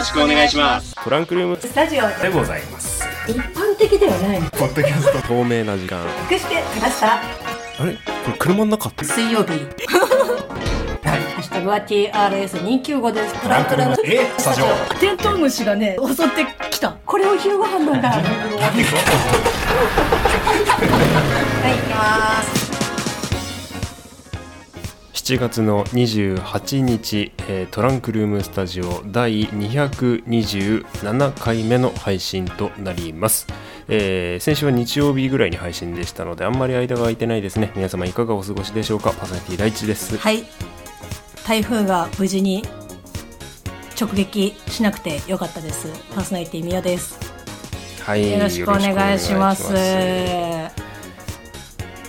ろしくお願いします。トランクルーム。スタジオでございます。一般的ではないポッドキャスト。透明な時間。隠してきましたあれ？これ車の中って？水曜日。ハッシュタグは TRS295 です。トランクルーム。え？スタジオ。テントウムシがね襲ってきた。これを昼ご飯なんだ。はい行きます7月の28日、えートランクルームスタジオ第227回目の配信となります、えー先週は日曜日ぐらいに配信でしたのであんまり間が空いてないですね。皆様いかがお過ごしでしょうか？パーソナリティ第一です。はい。台風が無事に直撃しなくてよかったです。パーソナリティみよです。はいよろしくお願いします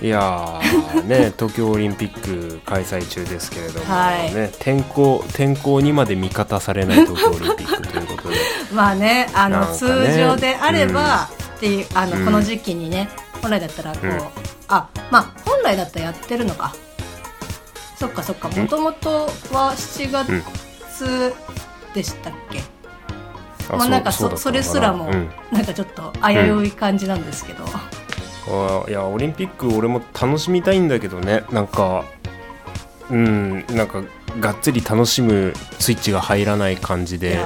いやーね 東京オリンピック開催中ですけれども、はい。ね天候天候にまで味方されない東京オリンピックということで。まあねあのね。通常であれば、っていうあの、うん。この時期にね本来だったらこう、うん。あまあ本来だったらやってるのか。そっかそっか。もともとは7月でしたっけ、あまあなんかそうそれすらも、うん。なんかちょっと危うい感じなんですけど、あいやオリンピック俺も楽しみたいんだけどね。なんかうんなんかがっつり楽しむスイッチが入らない感じいで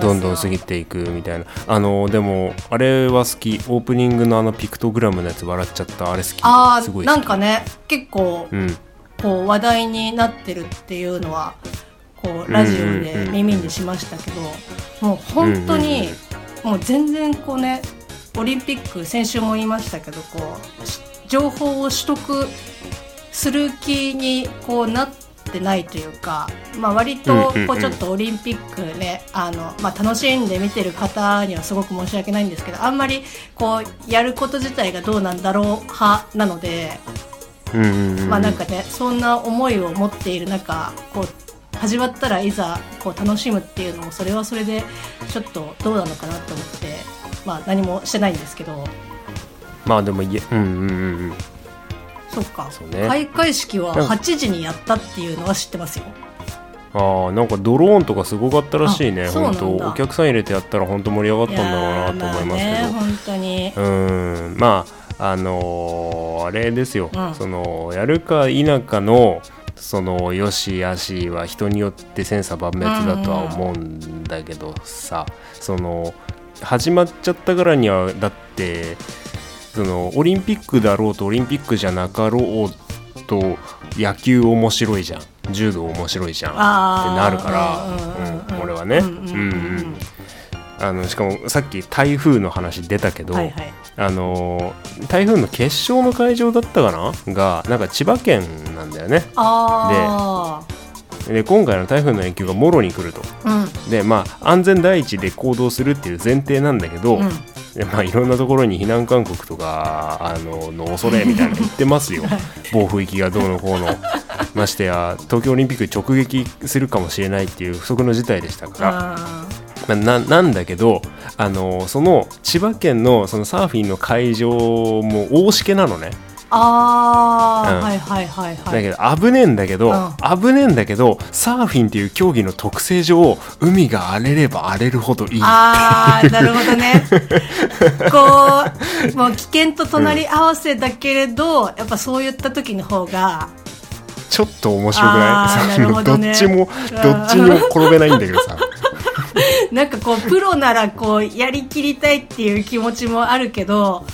どんどん過ぎていくみたいな。あのでもあれは好き。オープニングのあのピクトグラムのやつ笑っちゃった。あれ好き。あーすごいなんかね結構うん。こう話題になってるっていうのはこうラジオで耳にしましたけど、もう本当に、もう全然こうねオリンピック先週も言いましたけどこうし情報を取得する気にこうなってないというか、まあ、割とこうちょっとオリンピックねあの、まあ、楽しんで見てる方にはすごく申し訳ないんですけどあんまりこうやること自体がどうなんだろう派なので。まあなんかねそんな思いを持っている中こう始まったらいざこう楽しむっていうのもそれはそれでちょっとどうなのかなと思ってまあ何もしてないんですけど。まあでもいえうんうんうんうん。そっか、そうね。開会式はなんか8時にやったっていうのは知ってますよ。ああなんかドローンとかすごかったらしいねあそうなんだ。本当。お客さん入れてやったら本当盛り上がったんだろうなと思いますけど、本当に。うん。まああのーあれですよ、うん。そのやるか否かのそのよしあしは人によって千差万別だとは思うんだけどさ、その始まっちゃったからにはだってそのオリンピックだろうとオリンピックじゃなかろうと野球面白いじゃん。柔道面白いじゃん。ってなるから、うん俺はね。うんうんうんあのしかもさっき台風の話出たけど、はいはい。あのー台風の決勝の会場だったかな？がなんか千葉県なんだよね。あで今回の台風の影響がもろに来ると。あうん。でまあ安全第一で行動するっていう前提なんだけど、うん。でまあ、いろんなところに避難勧告とかあのの恐れみたいなの言ってますよ。暴風域がどうのこうの。ましてや東京オリンピック直撃するかもしれないっていう不測の事態でしたから。ななんだけどあのその千葉県のそのサーフィンの会場も大しけなのね、あー、うん。はいはいはいはい。だけど危ねえんだけど、う危ねえんだけどサーフィンっていう競技の特性上海が荒れれば荒れるほどいい。あーなるほどね。こうもう危険と隣り合わせだけれど、やっぱそういった時の方がちょっと面白くない？ね。どっちもどっちにも転べないんだけどさ。なんかこうプロならこうやりきりたいっていう気持ちもあるけど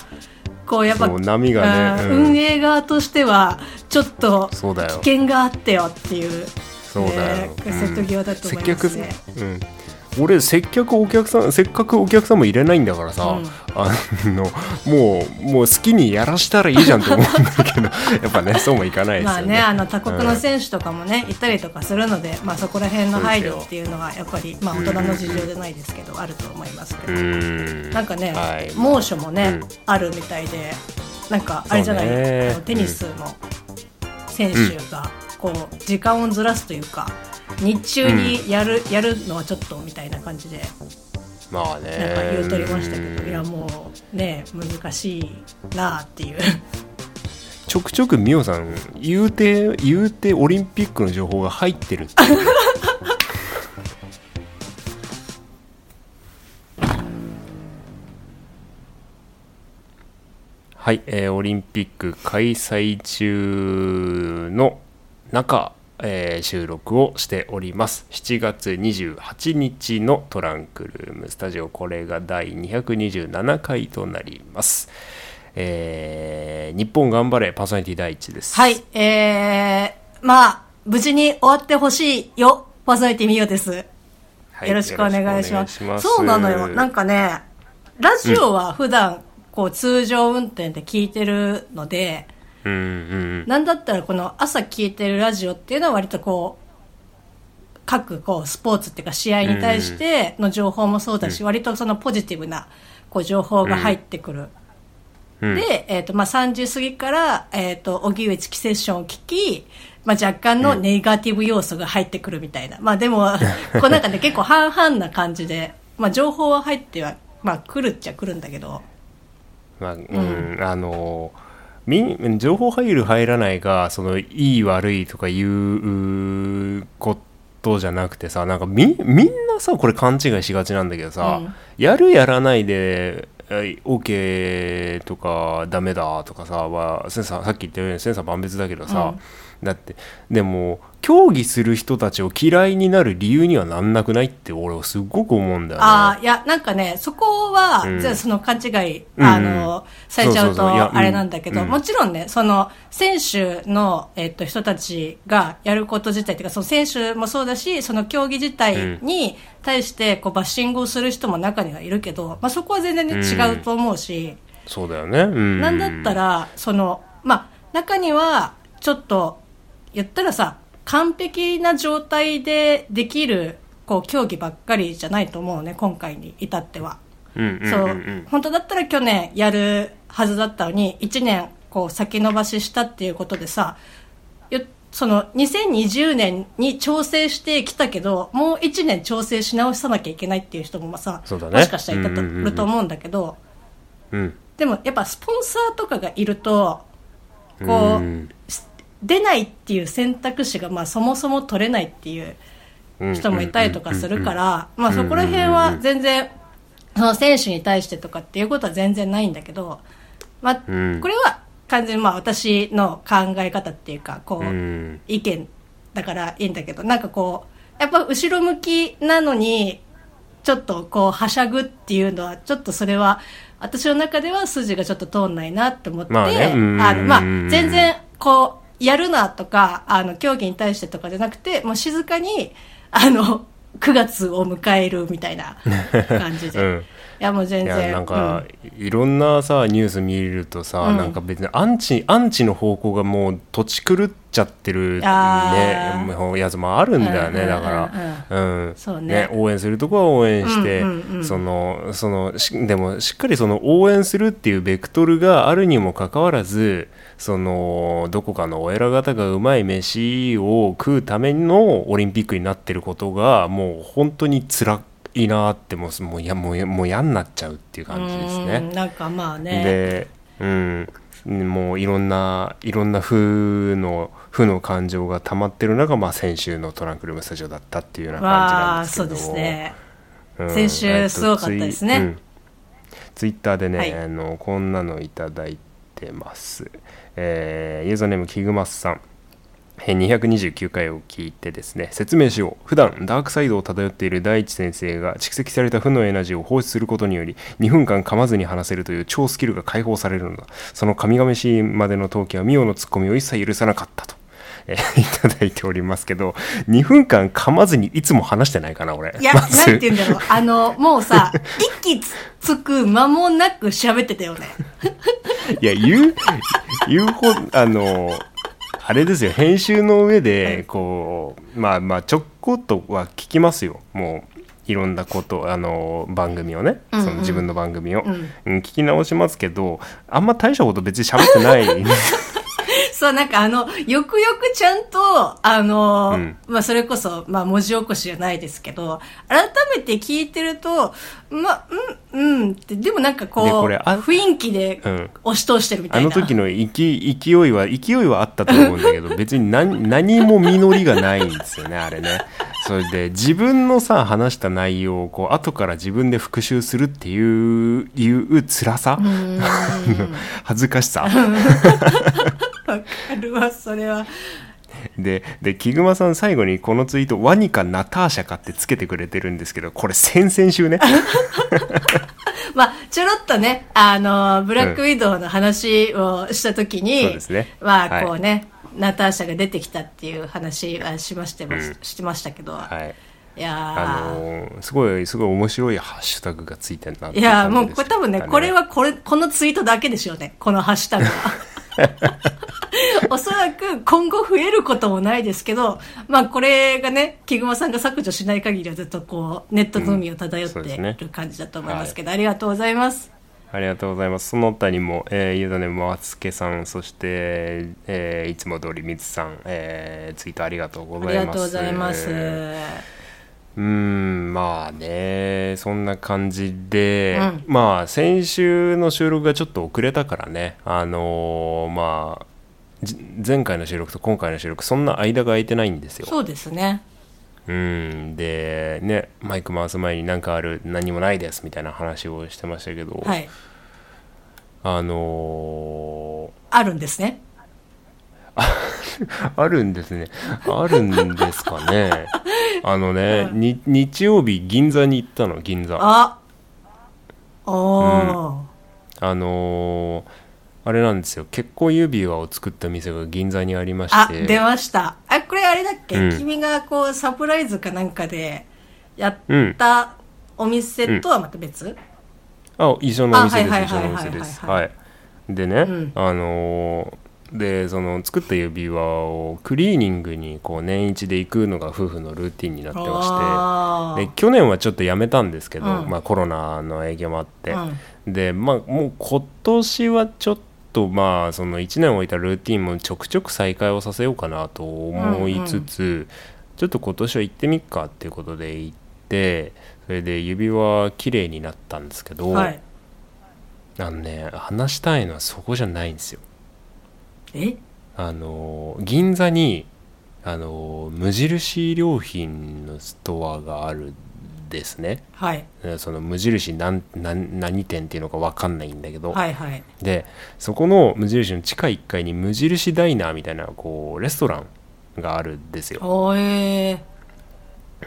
こうやっぱ波がねうんうん。運営側としてはちょっと危険があってよっていう。そうだよ、ね瀬戸際だと思いますね。接客うん俺接客お客さんせっかくお客さんも入れないんだからさ、うん。あのもうもう好きにやらしたらいいじゃんと思うんだけど やっぱねそうもいかないですよね。まあね、あの他国の選手とかもね、いたりとかするので、まあ、そこら辺の配慮っていうのはやっぱり、まあ、大人の事情じゃないですけど、あると思いますけうど、ん。なんかね、はい。猛暑もね、うん。あるみたいでなんかあれじゃない、ね。テニスの選手がこう時間をずらすというか日中にやる、うん、やるのはちょっとみたいな感じで。まあね、なんか言うとりましたけどいやもうね難しいなあっていう。ちょくちょく美桜さん言うて言うてオリンピックの情報が入ってるって はい、えー、オリンピック開催中の中。えー収録をしております。7月28日のトランクルームスタジオ。これが第227回となります。えー日本頑張れパーソナリティ第一です。はい、えー、まあ、無事に終わってほしいよ、パーソナリティみよです。はい。よろしくお願いします。そうなのよ。なんかね、ラジオは普段、こう、通常運転で聞いてるので、うんうんなんだったらこの朝聞いてるラジオっていうのは割とこう、各こうスポーツっていうか試合に対しての情報もそうだし、割とそのポジティブなこう情報が入ってくる。うん。で、えっ、と、まあ、3時過ぎから、えっ、と、荻上チキセッションを聞き、まあ、若干のネガティブ要素が入ってくるみたいな。まあ、でも、こうなんかね、結構半々な感じで、まあ、情報は入っては、まあ、来るっちゃ来るんだけど、まあうんあのみん情報入る入らないがそのいい悪いとかいううことじゃなくてさなんかみみんなさこれ勘違いしがちなんだけどさ、うん。やるやらないでえ OK とかダメだとかさはセンサーさっき言ったようにセンサー万別だけどさ、だって。でも競技する人たちを嫌いになる理由にはなんなくないって俺はすごく思うんだよね。ああ、いや、なんかね、そこは、うん。じゃあその勘違い、うん。あの、されちゃうと、あれなんだけど、うん。もちろんね、その、選手の、えっと、人たちがやること自体っていうか、その選手もそうだし、その競技自体に対して、こう、バッシングをする人も中にはいるけど、まあ、そこは全然ね、うん違うと思うし、そうだよね。うん、なんだったら、その、まあ、中には、ちょっと、言ったらさ、完璧な状態でできる、こう、競技ばっかりじゃないと思うね、今回に至っては。そう、本当だったら去年やるはずだったのに、1年、こう、先延ばししたっていうことでさ、よその、2020年に調整してきたけど、もう1年調整し直さなきゃいけないっていう人もさ、そうだね。もしかしたらいたとると思うんだけど、うん。でもやっぱスポンサーとかがいると、こう、うん出ないっていう選択肢がまあそもそも取れないっていう人もいたりとかするから、まあそこら辺は全然、その選手に対してとかっていうことは全然ないんだけど、まあ、うん。これは完全にまあ私の考え方っていうか、こう、うん。意見だからいいんだけど、なんかこう、やっぱ後ろ向きなのに、ちょっとこう、はしゃぐっていうのは、ちょっとそれは、私の中では筋がちょっと通んないなって思って、まあね。うん。あの、まあ、全然、こう、やるなとか、あの、競技に対してとかじゃなくて、もう静かに、あの、9月を迎えるみたいな感じで。うんや、もう全い然。やなんか、いろんなさニュース見るとさ、うん。なんか別にアンチアンチの方向がもう土地狂っちゃってる、ねやつもあるんだよね、うんだから、うん。そうね。応援するとこは応援して、うんうんうん。そのそのしでもしっかりその応援するっていうベクトルがあるにもかかわらずそのどこかのお偉方がうまい飯を食うためのオリンピックになってることがもう本当に辛いなってもうもうやもうもう嫌になっちゃうっていう感じですね。うんなんかまあね。で、うん、もういろんないろんな負の負の感情が溜まってる中、まあ、先週のトランクルームスタジオだったっていうような感じなんですけどそうですね。うん先週すごかったですね。うん。ツイッターでね、はい。あのこんなのいただいてます、えーユーザーネームキグマスさん。えー229回を聞いてですね説明しよう。普段ダークサイドを漂っている大地先生が蓄積された負のエナジーを放出することにより2分間噛まずに話せるという超スキルが解放されるのだ。その神々しいまでの陶器はミオのツッコミを一切許さなかったと、えー いただいておりますけど2分間噛まずにいつも話してないかな俺。いや、まず。なんて言うんだろう。あの、もうさ、息つく間もなく喋ってたよね。いや、言う、言うほど、あの、あれですよ、編集の上で、こう、まあまあ、ちょっことは聞きますよ、もう。いろんなことあの番組をね、うんうん。その自分の番組を、うん。うん聞き直しますけどあんま大したこと別に喋ってない そそう、なんかあの、よくよくちゃんと、あの、うん。まあそれこそ、まあ文字起こしじゃないですけど、改めて聞いてると、まあ、うん、うんって、でもなんかこう、でこ雰囲気でうん。押し通してるみたいな。あの時の勢勢いは勢いはあったと思うんだけど 別に何何も実りがないんですよねあれね。それで自分のさ話した内容をこう後から自分で復習するっていういう辛さ。恥ずかしさ わかるわ、それは。ででキグマさん最後にこのツイート「ワニかナターシャか」ってつけてくれてるんですけどこれ先々週ね。まあ、ちょろっとね、あの、ブラックウィドウの話をしたときに、そうですね。まあ、はいこうね、ナターシャが出てきたっていう話はしましても、うん。してましたけど、はいいやーあのーすごいすごい面白いハッシュタグがついてるなっていやもうこれ多分ね、これはこれ、このツイートだけでしょうね。このハッシュタグは。おそらく今後増えることもないですけど、まあこれがね、木熊さんが削除しない限りはずっとこう、ネットの海を漂ってる感じだと思いますけど、ありがとうございます。ありがとうございます。その他にも、えー、ゆだねまつけさん、そして、えーいつも通りみつさん、えーツイートありがとうございます。ありがとうございます。うーん、まあね、そんな感じで、うんまあ、先週の収録がちょっと遅れたからね、あのーまあ、じ前回の収録と今回の収録、そんな間が空いてないんですよ。そうですね。うん、で、ね、マイク回す前に何かある、何もないですみたいな話をしてましたけど、はい。あのあるんですね。ー あるんですね。あるんですかね。あのね、に日曜日銀座に行ったの、銀座。ああおー。のーあれなんですよ。結婚指輪を作った店が銀座にありましあ、て。出ました。あ、これあれだっけ、うん君がこう、サプライズかなんかでやったお店とはまた別、あ、一緒のお店です。一緒のお店です。はいはい。でね、んあのーで、その作った指輪をクリーニングにこう年一で行くのが夫婦のルーティンになってまして。で去年はちょっとやめたんですけど、うんまあ、コロナの影響もあって、うでまあもう今年はちょっとまあその1年置いたルーティンもちょくちょく再開をさせようかなと思いつつ、ちょっと今年は行ってみっかっていうことで行ってそれで指輪綺麗になったんですけど、はい。あのね話したいのはそこじゃないんですよ。え？あの銀座にあの無印良品のストアがあるんですね。はい。えその無印何何何店っていうのか分かんないんだけど、はいはい。でそこの無印の地下1階に無印ダイナーみたいなこうレストランがあるんですよ、おえ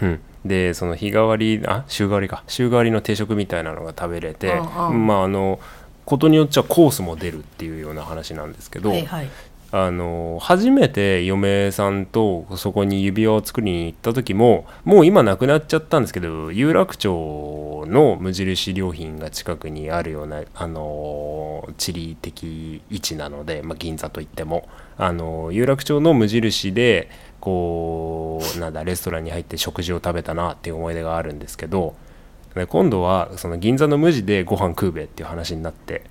うん、でその日替わりあ週替わりか。週替わりの定食みたいなのが食べれて、まああのことによっちゃコースも出るっていうような話なんですけー、ど、はいはい。あの初めて嫁さんとそこに指輪を作りに行った時ももう今なくなっちゃったんですけど有楽町の無印良品が近くにあるようなあの地理的位置なので、まあ、銀座といってもあの有楽町の無印でこうなんだレストランに入って食事を食べたなっていう思い出があるんですけどで今度はその銀座の無地でご飯食うべっていう話になって。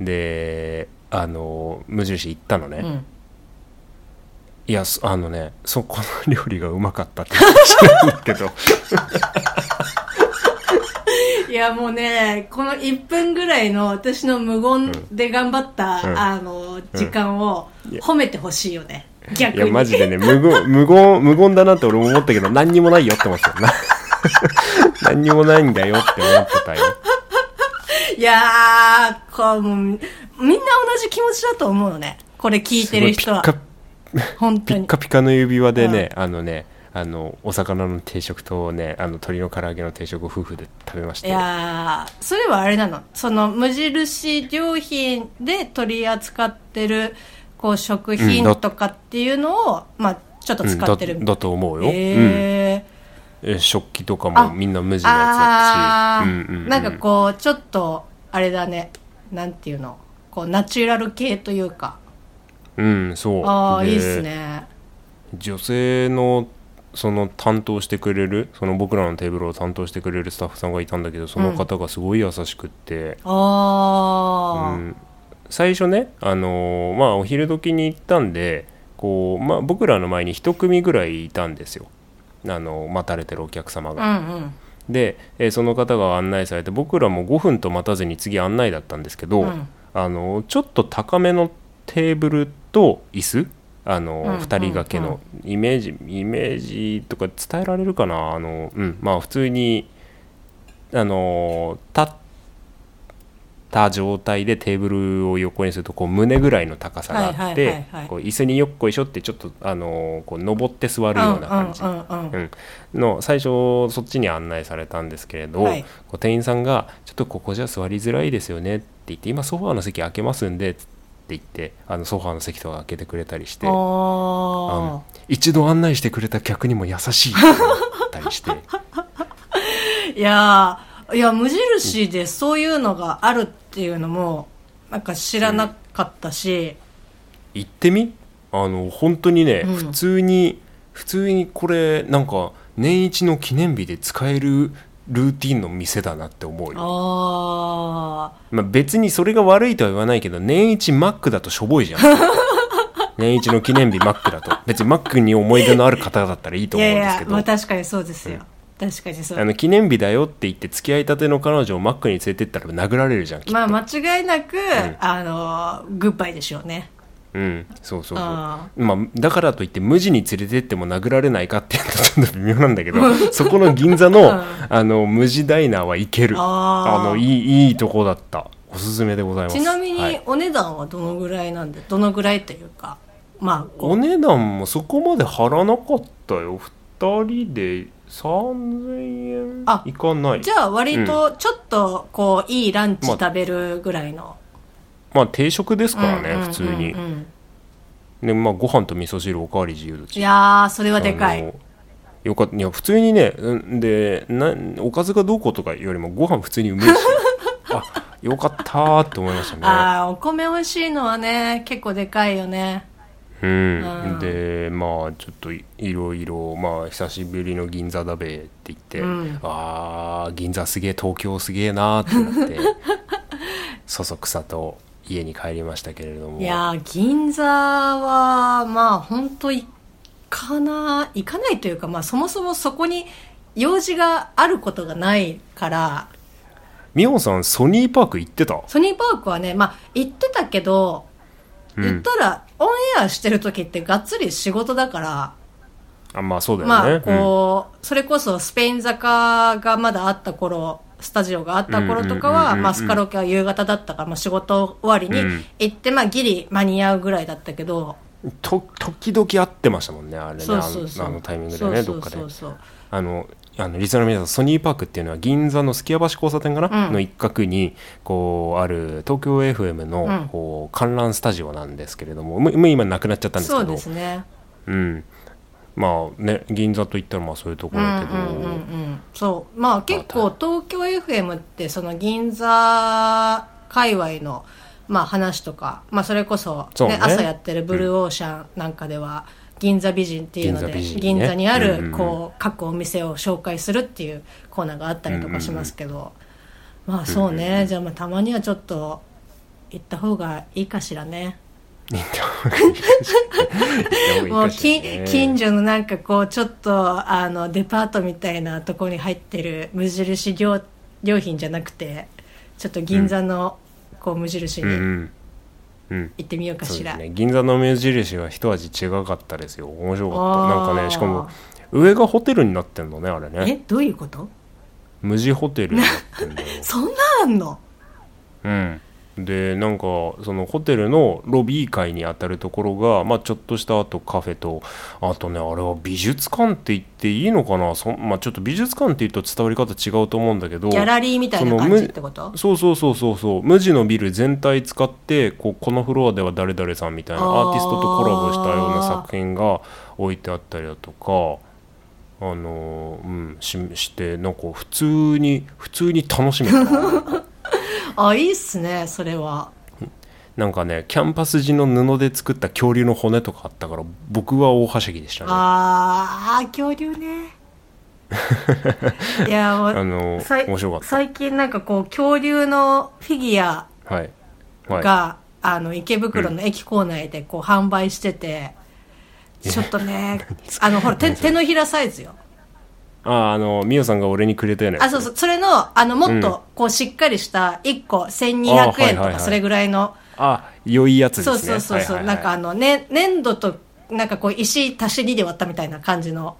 であの無印行ったのね、うん。いやそあのねそこの料理がうまかったって話なんだけど。いやもうね、この1分ぐらいの私の無言で頑張った、うん。あの、時間を褒めてほしいよね。逆いやに。マジでね無言無言無言だなって俺も思ったけど何にもないよって思ってた。よな 何にもないんだよって思ってたよ。いやー、こう、もうみんな同じ気持ちだと思うのね。これ聞いてる人は。本当に。ピッカピカの指輪でね、あのねあのお魚の定食とねあの鶏の唐揚げの定食を夫婦で食べましたいよやー、それはあれなの。その無印良品で取り扱ってる、こう、食品とかっていうのを、まあ、ちょっと使ってる。うんだだと思うよ、うん。えーえ食器とかあもみんな無地のやつだったし、うんうんうん。なんかこう、ちょっと、あれだね。なんていうの？こう、ナチュラル系というか。うんそう。ああ、でいいっすね。女性のその担当してくれるその僕らのテーブルを担当してくれるスタッフさんがいたんだけどその方がすごい優しくって、ああ、うん。最初ね、あのーまあ、お昼時に行ったんでこう、まあ、僕らの前に一組ぐらいいたんですよ、あの待たれてるお客様うが。んうん。で、えーその方が案内されて僕らも5分と待たずに次案内だったんですけど、うん。あのちょっと高めのテーブルと椅子あの、うん2人掛けのイメージイメージとか伝えられるかな？あの、うん、まあ普通にあの立った状態でテーブルを横にするとこう胸ぐらいの高さがあって椅子によっこいしょってちょっとあのこう登って座るような感じ。の最初そっちに案内されたんですけれど、はい。店員さんが「ちょっとここじゃ座りづらいですよね」って言って「今ソファーの席開けますんで」って言ってあのソファーの席とか開けてくれたりして一度案内してくれた客にも優しいって思ったりして。ー いやーいや無印でそういうのがあるっていうのもなんか知らなかったし、行ってみ？あの本当にね、うん。普通に普通にこれなんか年一の記念日で使えるルーティンの店だなって思うよ。あまあ、別にそれが悪いとは言わないけど年一マックだとしょぼいじゃん。年一の記念日マックだと。別にマックに思い出のある方だったらいいと思うんですけど。まあ確かにそうですよ、確かにそう。あの記念日だよって言って付き合いたての彼女をマックに連れてったら殴られるじゃんきっと、まあ間違いなく、あのグッバイでしょうね。うんそうそうそう。あまあ、だからといって無地に連れてっても殴られないかっていうとちょっと微妙なんだけどそこの銀座の,、あの無地ダイナーは行ける。あー。のいいいいとこだった。おすすめでございます。ちなみはい。にお値段はどのぐらいなんでどのぐらいというかまあこう。お値段もそこまで張らなかったよ。2人で3000円あいかない。じゃあ割とちょっとこういいランチまあ食べるぐらいの、まあ定食ですからね、普通に。でまあご飯と味噌汁おかわり自由だいしやーそれはでかい。よかったいや普通にねうんでなおかずがどうこうとかよりもご飯普通にうめえし。あよかったーって思いましたね。ああお米美味しいのはね結構でかいよねうん、うん。でまあちょっといいろいろまあ久しぶりの銀座だべって言って、うん。ああ銀座すげえ東京すげえなーってなって そそくさと家に帰りましたけれども。いやー銀座はまあ本当行かな行かないというかまあそもそもそこに用事があることがないから。美穂さんソニーパーク行ってた？ソニーパークはねまあ行ってたけどうん言ったら、オンエアしてる時ってがっつり仕事だから、あまあそうだよね、まあこう、それこそスペイン坂がまだあった頃スタジオがあった頃とかうんうんうんうんは、うんまあ、スカロケは夕方だったから、まあ、仕事終わりにうん。行って、まあ、ギリ間に合うぐらいだったけど、うんと時々会ってましたもんねあれね。そうそうそう。あのタイミングでねそうどっかでそう。そうあのあのリスナーの皆さんソニーパークっていうのは銀座のすきや橋交差点かな、うん。の一角にこうある東京 FM の、うん。こう観覧スタジオなんですけれどももうもう今なくなっちゃったんですそうですね。うん、まあね銀座といったらまあそういうとこうんろだけど、うんうんうんそう。まあ結構東京 FM ってその銀座界隈のまあ話とか、まあ、それこそ、そうね。朝やってるブルーオーシャンなんかでは、銀座美人っていうので銀座銀座にあるこう各お店を紹介するっていうコーナーがあったりとかしますけど、まあそうね、じゃあまあたまにはちょっと行った方がいいかしらね。もう近近所のなんかこうちょっとあのデパートみたいなところに入ってる無印良良品じゃなくてちょっと銀座のこう無印に行ってみようかしら、ね。銀座の目印は一味違かったですよ。面白かった。なんかねしかも上がホテルになってんのねあれね。えどういうこと？無地ホテルになってんだよ。そんなあんの？うんでなんかそのホテルのロビー階にあたるところが、まあ、ちょっとしたあとカフェとあとねあれは美術館って言っていいのかな？そ、まあ、ちょっと美術館って言うと伝わり方違うと思うんだけどギャラリーみたいな感じってこと？そうそうそうそうそう。無地のビル全体使ってこうこのフロアでは誰々さんみたいなアーティストとコラボしたような作品が置いてあったりだとかあのーうんししてなんか普通に普通に楽しめた。な あいいっすねそれは。なんかねキャンパス地の布で作った恐竜の骨とかあったから僕は大はしゃぎでしたね。あー恐竜ね。いやもうあの面白かった。最近なんかこう恐竜のフィギュアはい。はい。があの池袋の駅構内でこう販売してて、ちょっとね あのほら手手のひらサイズよあああのミオさんが俺にくれたよねあそうそうそれのあのもっとこうしっかりした1個1200あはいはいはい。円とかそれぐらいの、あ良いやつですね。そうそうそうなんかあの、ね、粘土となんかこう石足し2で割ったみたいな感じの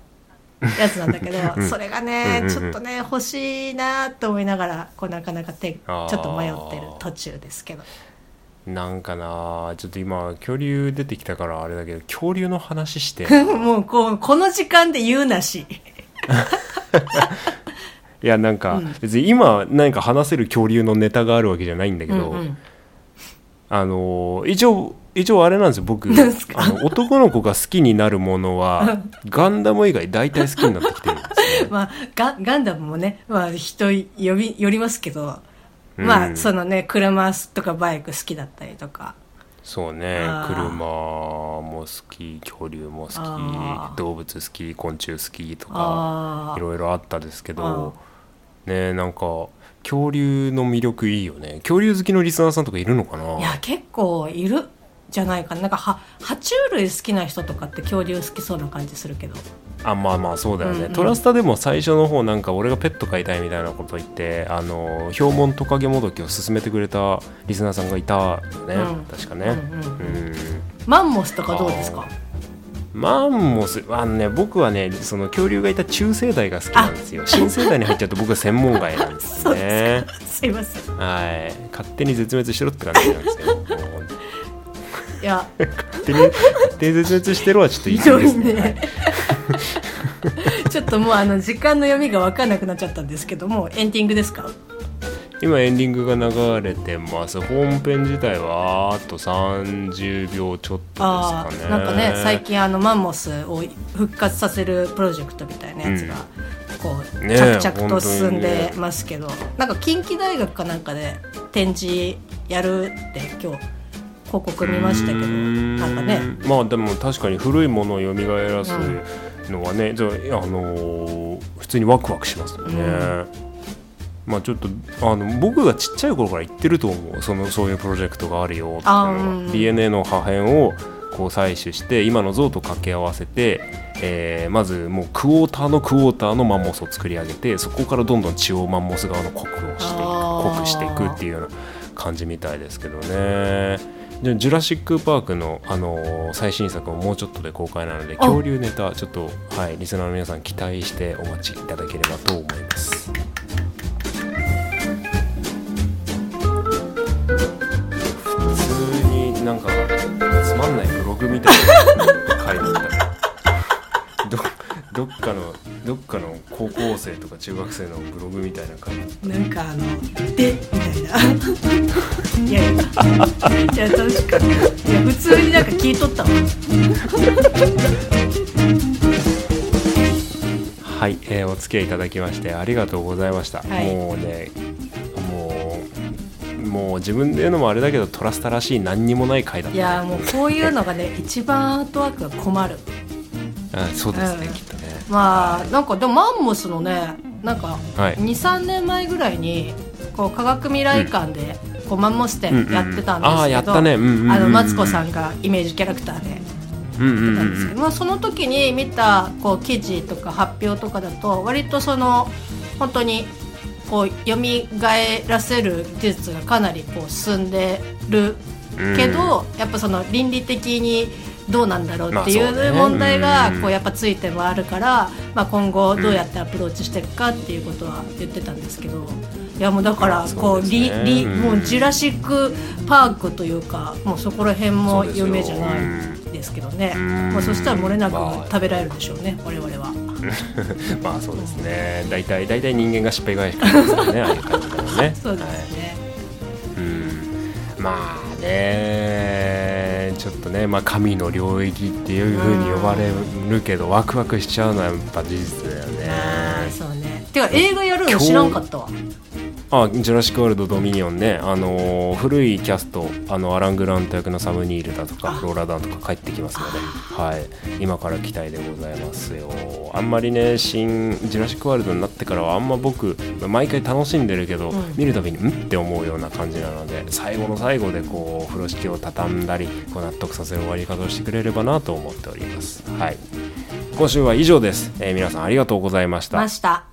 やつなんだけど、それがね、うんうんうん。ちょっとね欲しいなと思いながらこうなかなか手ちょっと迷ってる途中ですけど。なんかなちょっと今恐竜出てきたからあれだけど恐竜の話して。もうこうこの時間で言うなし いやなんか、うん。別に今何か話せる恐竜のネタがあるわけじゃないんだけど、うんうん。あの一応一応あれなんですよ僕。あの男の子が好きになるものはガンダム以外大体好きになってきてるんですね。まあガガンダムもね、まあ、人呼びよりますけど、まあうんそのね車とかバイク好きだったりとかそうね。車も好き恐竜も好き動物好き昆虫好きとかあいろいろあったですけどねなんか恐竜の魅力いいよね。恐竜好きのリスナーさんとかいるのかな？いや結構いるじゃないかな。なんかは爬虫類好きな人とかって恐竜好きそうな感じするけど。あまあまあそうだよね、うんうん。トラスタでも最初の方なんか俺がペット飼いたいみたいなこと言ってあのヒョウモントカゲモドキを勧めてくれたリスナーさんがいたよね、うん。確かね。うんマンモスとかどうですか？マンモスあのね僕はねその恐竜がいた中生代が好きなんですよ。新生代に入っちゃうと僕は専門外なんですよね。すいません。はい。勝手に絶滅しろって感じなんですよいや。勝手に勝手に絶滅してるはちょっと言い過ぎですね。ね。ちょっともうあの時間の読みが分かんなくなっちゃったんですけどもエンディングですか？今エンディングが流れてます。本編自体はあと30秒ちょっとあですかね。あなんかね最近あのマンモスを復活させるプロジェクトみたいなやつが、こうねえ着々と進んでますけど、なんか近畿大学かなんかで展示やるって今日広告見ましたけどなんかね。まあでも確かに古いものを蘇らすのはね、じゃあ、あのー普通にワクワクしますよね、まあちょっとあの僕がちっちゃい頃から言ってると思う。そのそういうプロジェクトがあるよっていうのは、あうん。DNA の破片をこう採取して今の像と掛け合わせて、えーまずもうクォーターのクォーターのマンモスを作り上げてそこからどんどん血をマンモス側の濃くをしていく濃くしていくっていうような感じみたいですけどね。ジュラシック・パークの、あのー最新作ももうちょっとで公開なので恐竜ネタちょっと、はい、リスナーの皆さん期待してお待ちいただければと思います。普通になんかつまんないブログみたいな書いてあった。どどっかのどっかの高校生とか中学生のブログみたいな感じなんかあの「で」みたいな。いやいやいや確かに。いや普通になんか聞いとったわはい、えーお付き合いいただきましてありがとうございました、はい。もうねもうもう自分で言うのもあれだけどトラスタらしい何にもない回だったね。いやもうこういうのがね一番アートワークが困る。あそうですね、うんきっとね。まあなんかでもマンモスのねなんかはい。23年前ぐらいにこう科学未来館でこうマンモス展やってたんですけど、あのマツコさんがイメージキャラクターで。うんうんなんですけど、まあ、その時に見たこう記事とか発表とかだと割とその本当にこう蘇らせる技術がかなりこう進んでるけど、やっぱその倫理的にどうなんだろうっていう問題がうん。こうやっぱついてもあるから、まあ、今後どうやってアプローチしていくかっていうことは言ってたんですけどいやもうだからまあこうリリうん。もうジュラシック・パークというかもうそこら辺も有名じゃないですけどね。うん。まあ、そしたら漏れなくまあ食べられるでしょうね我々は。まあそうですね。大体大体人間が失敗返しですからね ああいう感じだよね。そうですね、うん。まあねちょっとね、まあ、神の領域っていうふうに呼ばれるけどワクワクしちゃうのはやっぱ事実だよね。そうね。てか映画やるの知らんかったわあジュラシック・ワールド・ドミニオンね、あのー古いキャストあのアラン・グラント役のサム・ニールだとかローラ・ダンとか帰ってきますので、はい、今から期待でございますよ。あんまりね新ジュラシック・ワールドになってからはあんま僕毎回楽しんでるけど、ん。見るたびにん？って思うような感じなので最後の最後でこう風呂敷を畳んだりこう納得させる終わり方をしてくれればなと思っております。はい。今週は以上です、えー皆さんありがとうございました。ました